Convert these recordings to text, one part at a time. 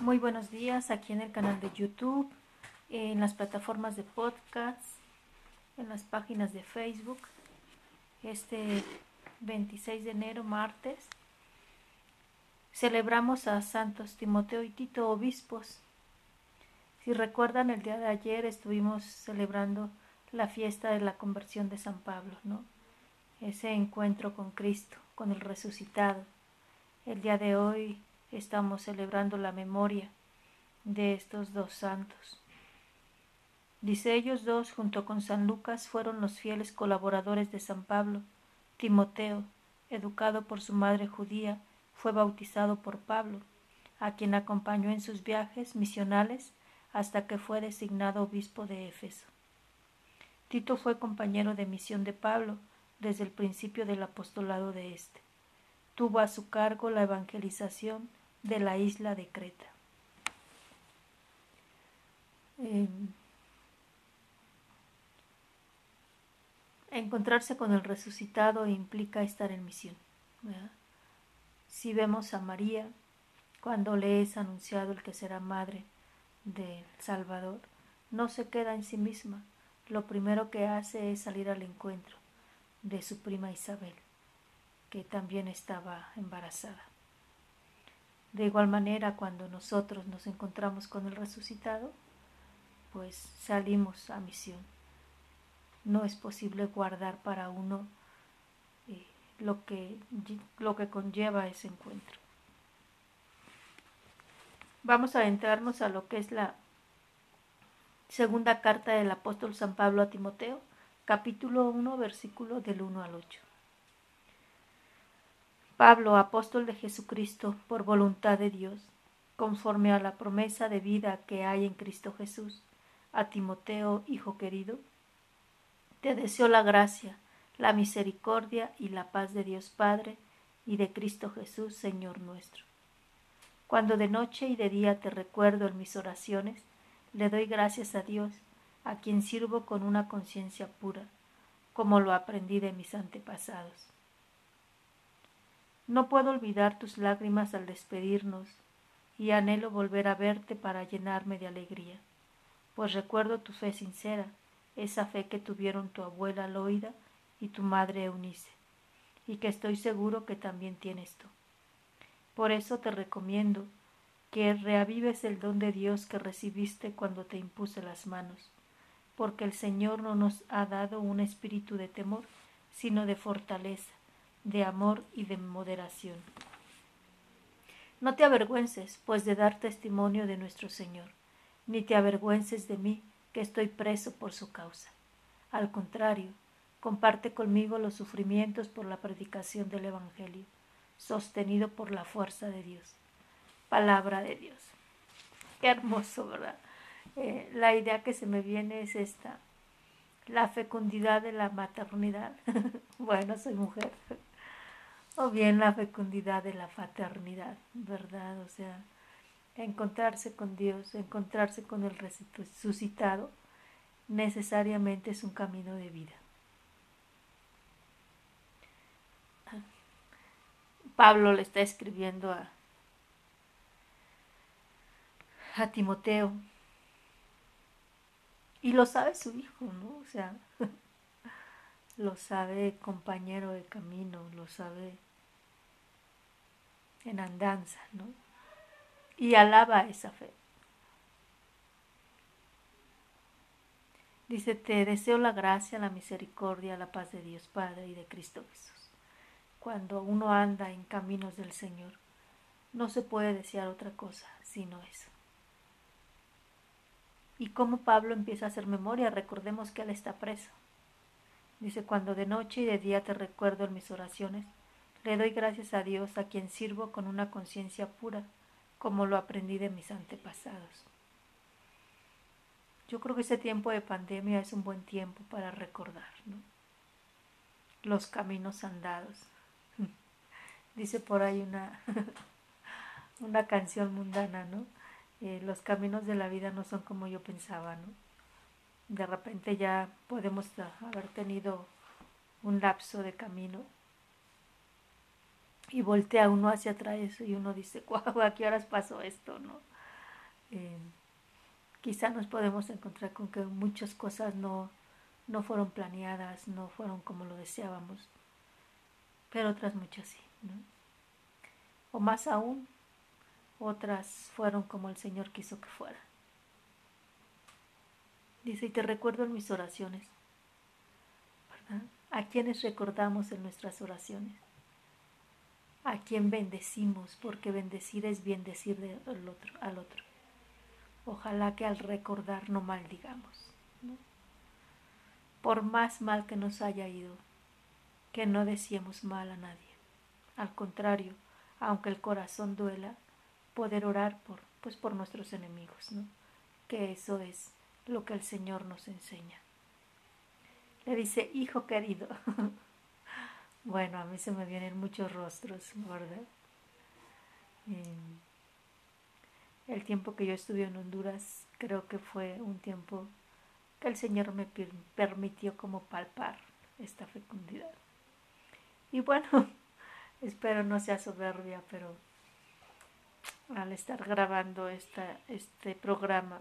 Muy buenos días aquí en el canal de YouTube, en las plataformas de podcast, en las páginas de Facebook. Este 26 de enero, martes, celebramos a Santos Timoteo y Tito, obispos. Si recuerdan, el día de ayer estuvimos celebrando la fiesta de la conversión de San Pablo, ¿no? Ese encuentro con Cristo, con el resucitado. El día de hoy estamos celebrando la memoria de estos dos santos. Dice ellos dos, junto con San Lucas, fueron los fieles colaboradores de San Pablo. Timoteo, educado por su madre judía, fue bautizado por Pablo, a quien acompañó en sus viajes misionales hasta que fue designado obispo de Éfeso. Tito fue compañero de misión de Pablo desde el principio del apostolado de éste. Tuvo a su cargo la evangelización de la isla de Creta. Em, encontrarse con el resucitado implica estar en misión. Si vemos a María, cuando le es anunciado el que será madre del Salvador, no se queda en sí misma, lo primero que hace es salir al encuentro de su prima Isabel, que también estaba embarazada. De igual manera, cuando nosotros nos encontramos con el resucitado, pues salimos a misión. No es posible guardar para uno eh, lo, que, lo que conlleva ese encuentro. Vamos a entrarnos a lo que es la segunda carta del apóstol San Pablo a Timoteo, capítulo 1, versículo del 1 al 8. Pablo, apóstol de Jesucristo, por voluntad de Dios, conforme a la promesa de vida que hay en Cristo Jesús, a Timoteo, hijo querido, te deseo la gracia, la misericordia y la paz de Dios Padre y de Cristo Jesús, Señor nuestro. Cuando de noche y de día te recuerdo en mis oraciones, le doy gracias a Dios, a quien sirvo con una conciencia pura, como lo aprendí de mis antepasados. No puedo olvidar tus lágrimas al despedirnos y anhelo volver a verte para llenarme de alegría, pues recuerdo tu fe sincera, esa fe que tuvieron tu abuela Loida y tu madre Eunice, y que estoy seguro que también tienes tú. Por eso te recomiendo que reavives el don de Dios que recibiste cuando te impuse las manos, porque el Señor no nos ha dado un espíritu de temor, sino de fortaleza de amor y de moderación. No te avergüences, pues, de dar testimonio de nuestro Señor, ni te avergüences de mí, que estoy preso por su causa. Al contrario, comparte conmigo los sufrimientos por la predicación del Evangelio, sostenido por la fuerza de Dios. Palabra de Dios. Qué hermoso, ¿verdad? Eh, la idea que se me viene es esta, la fecundidad de la maternidad. bueno, soy mujer o bien la fecundidad de la fraternidad, ¿verdad? O sea, encontrarse con Dios, encontrarse con el resucitado, necesariamente es un camino de vida. Pablo le está escribiendo a, a Timoteo y lo sabe su hijo, ¿no? O sea, lo sabe compañero de camino, lo sabe en andanza, ¿no? Y alaba esa fe. Dice, te deseo la gracia, la misericordia, la paz de Dios Padre y de Cristo Jesús. Cuando uno anda en caminos del Señor, no se puede desear otra cosa sino eso. Y como Pablo empieza a hacer memoria, recordemos que él está preso. Dice, cuando de noche y de día te recuerdo en mis oraciones, le doy gracias a Dios a quien sirvo con una conciencia pura, como lo aprendí de mis antepasados. Yo creo que ese tiempo de pandemia es un buen tiempo para recordar los caminos andados. Dice por ahí una, una canción mundana, ¿no? Eh, los caminos de la vida no son como yo pensaba, ¿no? de repente ya podemos haber tenido un lapso de camino y voltea uno hacia atrás y uno dice, guau, ¿a qué horas pasó esto? ¿no? eh, quizá nos podemos encontrar con que muchas cosas no, no fueron planeadas, no fueron como lo deseábamos, pero otras muchas sí. ¿no? O más aún, otras fueron como el Señor quiso que fuera. Dice, y te recuerdo en mis oraciones, ¿verdad? ¿A quienes recordamos en nuestras oraciones? ¿A quien bendecimos? Porque bendecir es bien decir al otro, al otro. Ojalá que al recordar no maldigamos. Por más mal que nos haya ido, que no deseemos mal a nadie. Al contrario, aunque el corazón duela, poder orar por, pues por nuestros enemigos. Que eso es lo que el Señor nos enseña. Le dice, hijo querido. bueno, a mí se me vienen muchos rostros, ¿verdad? el tiempo que yo estuve en Honduras creo que fue un tiempo que el Señor me permitió como palpar esta fecundidad. Y bueno, espero no sea soberbia, pero al estar grabando esta, este programa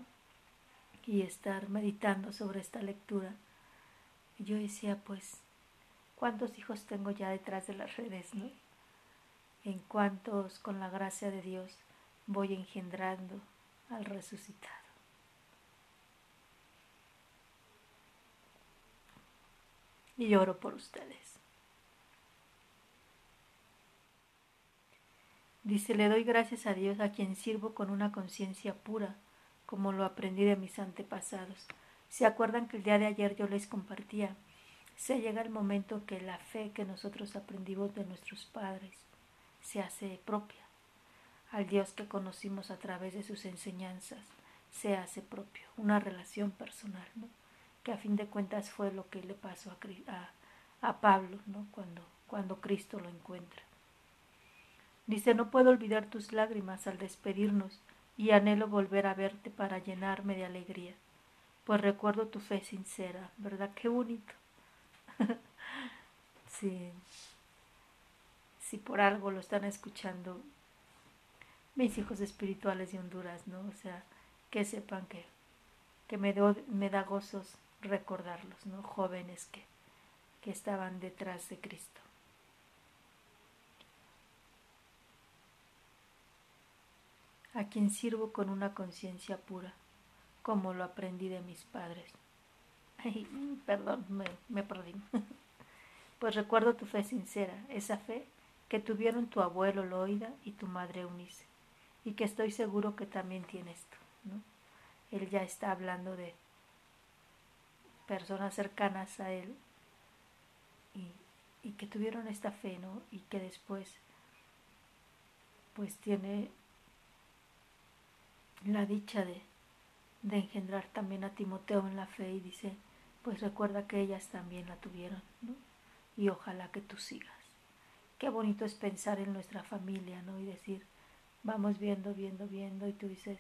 y estar meditando sobre esta lectura, yo decía, pues, ¿cuántos hijos tengo ya detrás de las redes, no? En cuántos, con la gracia de Dios, voy engendrando al resucitado. Y lloro por ustedes. Dice, le doy gracias a Dios a quien sirvo con una conciencia pura, como lo aprendí de mis antepasados. ¿Se acuerdan que el día de ayer yo les compartía? Se llega el momento que la fe que nosotros aprendimos de nuestros padres se hace propia. Al Dios que conocimos a través de sus enseñanzas se hace propio, una relación personal, ¿no? que a fin de cuentas fue lo que le pasó a, a, a Pablo ¿no? cuando, cuando Cristo lo encuentra. Dice, no puedo olvidar tus lágrimas al despedirnos y anhelo volver a verte para llenarme de alegría, pues recuerdo tu fe sincera, ¿verdad? Qué bonito. sí. Si por algo lo están escuchando mis hijos espirituales de Honduras, ¿no? O sea, que sepan que, que me, me da gozos recordarlos, ¿no? Jóvenes que, que estaban detrás de Cristo. a quien sirvo con una conciencia pura, como lo aprendí de mis padres. Ay, perdón, me, me perdí. pues recuerdo tu fe sincera, esa fe que tuvieron tu abuelo Loida y tu madre Eunice, y que estoy seguro que también tienes tú. ¿no? Él ya está hablando de personas cercanas a él y, y que tuvieron esta fe, ¿no? Y que después pues tiene la dicha de, de engendrar también a Timoteo en la fe y dice, pues recuerda que ellas también la tuvieron, ¿no? Y ojalá que tú sigas. Qué bonito es pensar en nuestra familia, ¿no? Y decir, vamos viendo, viendo, viendo, y tú dices,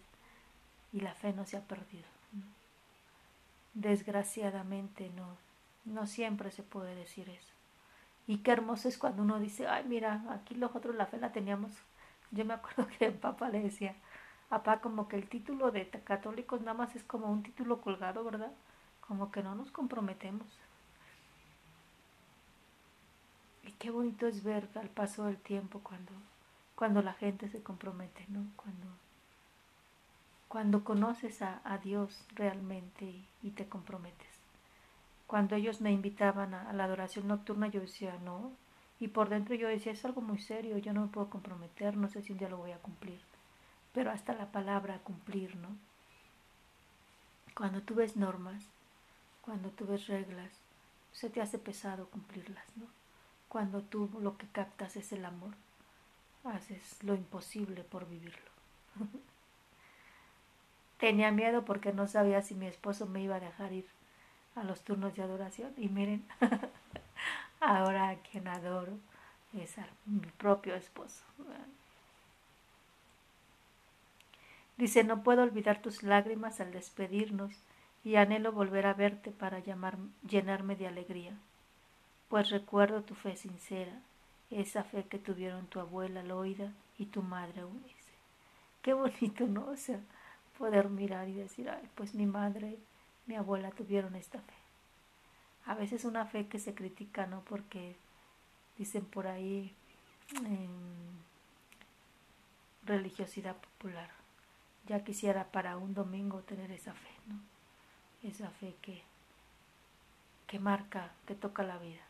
y la fe no se ha perdido. Desgraciadamente no, no siempre se puede decir eso. Y qué hermoso es cuando uno dice, ay, mira, aquí nosotros la fe la teníamos. Yo me acuerdo que el papá le decía, Papá, como que el título de católicos nada más es como un título colgado, ¿verdad? Como que no nos comprometemos. Y qué bonito es ver al paso del tiempo cuando, cuando la gente se compromete, ¿no? Cuando, cuando conoces a, Dios realmente y, te comprometes. Cuando ellos me invitaban a, a la adoración nocturna, yo decía, no. Y por dentro yo decía, es algo muy serio, yo no me puedo comprometer, no sé si un día lo voy a cumplir pero hasta la palabra cumplir, ¿no? Cuando tú ves normas, cuando tú ves reglas, se te hace pesado cumplirlas, ¿no? Cuando tú lo que captas es el amor, haces lo imposible por vivirlo. Tenía miedo porque no sabía si mi esposo me iba a dejar ir a los turnos de adoración y miren, ahora a quien adoro es a mi propio esposo. Dice, no puedo olvidar tus lágrimas al despedirnos y anhelo volver a verte para llenarme de alegría, pues recuerdo tu fe sincera, esa fe que tuvieron tu abuela Loida y tu madre Eunice. Qué bonito, ¿no? O sea, poder mirar y decir, ay, pues mi madre, mi abuela tuvieron esta fe. A veces una fe que se critica, ¿no? Porque dicen por ahí en religiosidad popular. Ya quisiera para un domingo tener esa fe, ¿no? Esa fe que, que marca, que toca la vida.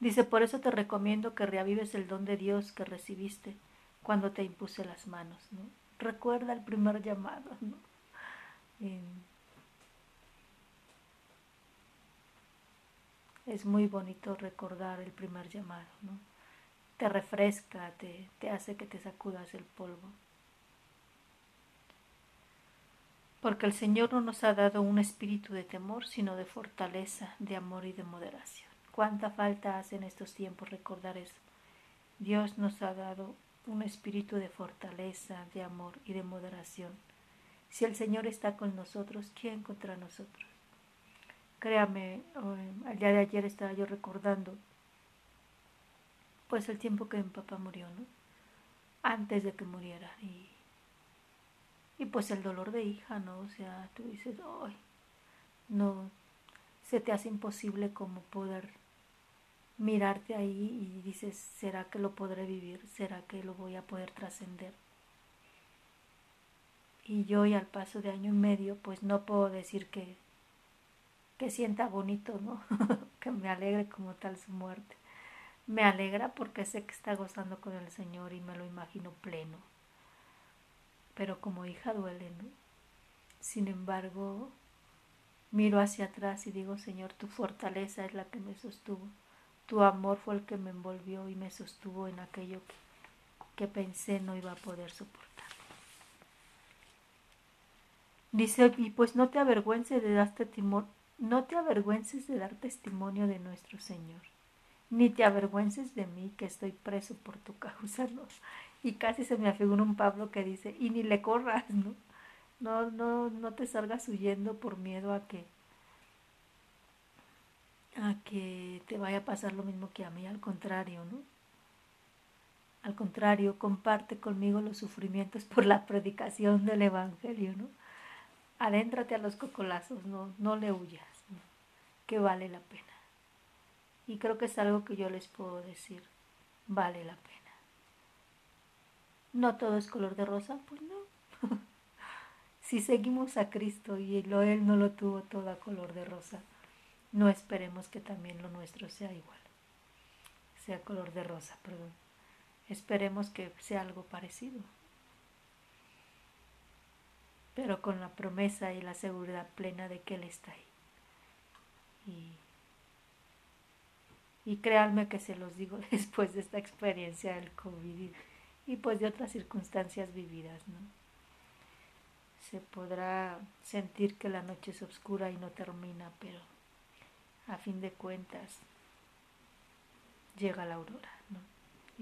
Dice, por eso te recomiendo que reavives el don de Dios que recibiste cuando te impuse las manos, ¿no? Recuerda el primer llamado, ¿no? es muy bonito recordar el primer llamado, ¿no? Te refresca, te, te hace que te sacudas el polvo. Porque el Señor no nos ha dado un espíritu de temor, sino de fortaleza, de amor y de moderación. Cuánta falta hace en estos tiempos recordar eso. Dios nos ha dado un espíritu de fortaleza, de amor y de moderación. Si el Señor está con nosotros, ¿quién contra nosotros? Créame, al día de ayer estaba yo recordando pues el tiempo que mi papá murió, ¿no? Antes de que muriera y pues el dolor de hija, ¿no? O sea, tú dices, ay, no, se te hace imposible como poder mirarte ahí y dices, ¿será que lo podré vivir? ¿Será que lo voy a poder trascender? Y yo y al paso de año y medio, pues no puedo decir que, que sienta bonito, ¿no? que me alegre como tal su muerte. Me alegra porque sé que está gozando con el Señor y me lo imagino pleno. Pero como hija duele, ¿no? Sin embargo, miro hacia atrás y digo, Señor, tu fortaleza es la que me sostuvo tu amor fue el que me envolvió y me sostuvo en aquello que, pensé no iba a poder soportar. Dice, y pues no te avergüences de darte timor, no te avergüences de dar testimonio de nuestro Señor, ni te avergüences de mí que estoy preso por tu causa, ¿no? Y casi se me afigura un Pablo que dice, y ni le corras, ¿no? No, no, no te salgas huyendo por miedo a que a que te vaya a pasar lo mismo que a mí, al contrario, ¿no? Al contrario, comparte conmigo los sufrimientos por la predicación del Evangelio, ¿no? Adéntrate a los cocolazos, no, no le huyas, que vale la pena. Y creo que es algo que yo les puedo decir, vale la pena. ¿No todo es color de rosa? Pues no. si seguimos a Cristo y Él no lo tuvo todo a color de rosa, no esperemos que también lo nuestro sea igual, sea color de rosa, perdón. Esperemos que sea algo parecido, pero con la promesa y la seguridad plena de que Él está ahí. Y, y créanme que se los digo después de esta experiencia del COVID y, pues de otras circunstancias vividas, ¿no? Se podrá sentir que la noche es oscura y no termina, pero a fin de cuentas llega la aurora, ¿no?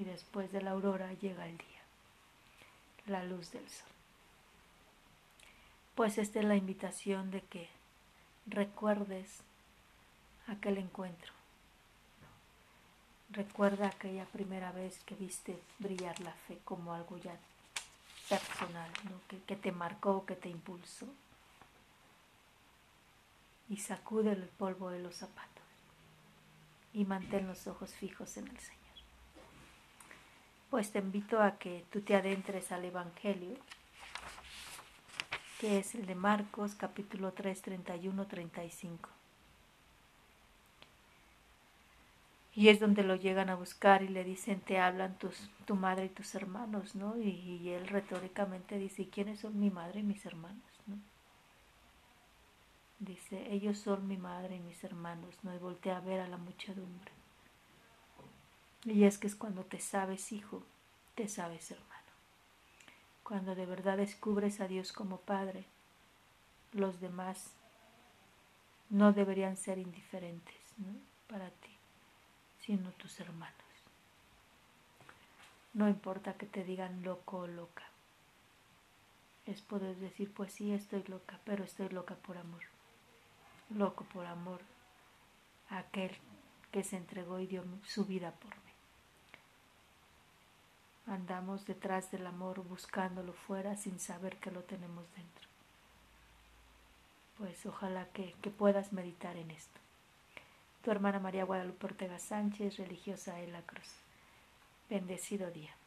Y después de la aurora llega el día, la luz del sol. Pues esta es la invitación de que recuerdes aquel encuentro. Recuerda aquella primera vez que viste brillar la fe como algo ya personal, ¿no? que, que te marcó, que te impulsó y sacude el polvo de los zapatos y mantén los ojos fijos en el Señor. Pues te invito a que tú te adentres al Evangelio, que es el de Marcos capítulo 3, 31, 35. Y es donde lo llegan a buscar y le dicen, te hablan tus, tu madre y tus hermanos, ¿no? Y, y él retóricamente dice, ¿quiénes son mi madre y mis hermanos? ¿no? Dice, ellos son mi madre y mis hermanos, no, y voltea a ver a la muchedumbre. Y es que es cuando te sabes hijo, te sabes hermano. Cuando de verdad descubres a Dios como Padre, los demás no deberían ser indiferentes para ti, sino tus hermanos. No importa que te digan loco o loca. Es poder decir, pues sí, estoy loca, pero estoy loca por amor loco por amor a aquel que se entregó y dio su vida por mí. andamos detrás del amor buscándolo fuera sin saber que lo tenemos dentro. Pues ojalá que, que puedas meditar en esto. Tu hermana María Guadalupe Ortega Sánchez, religiosa en la cruz. Bendecido día.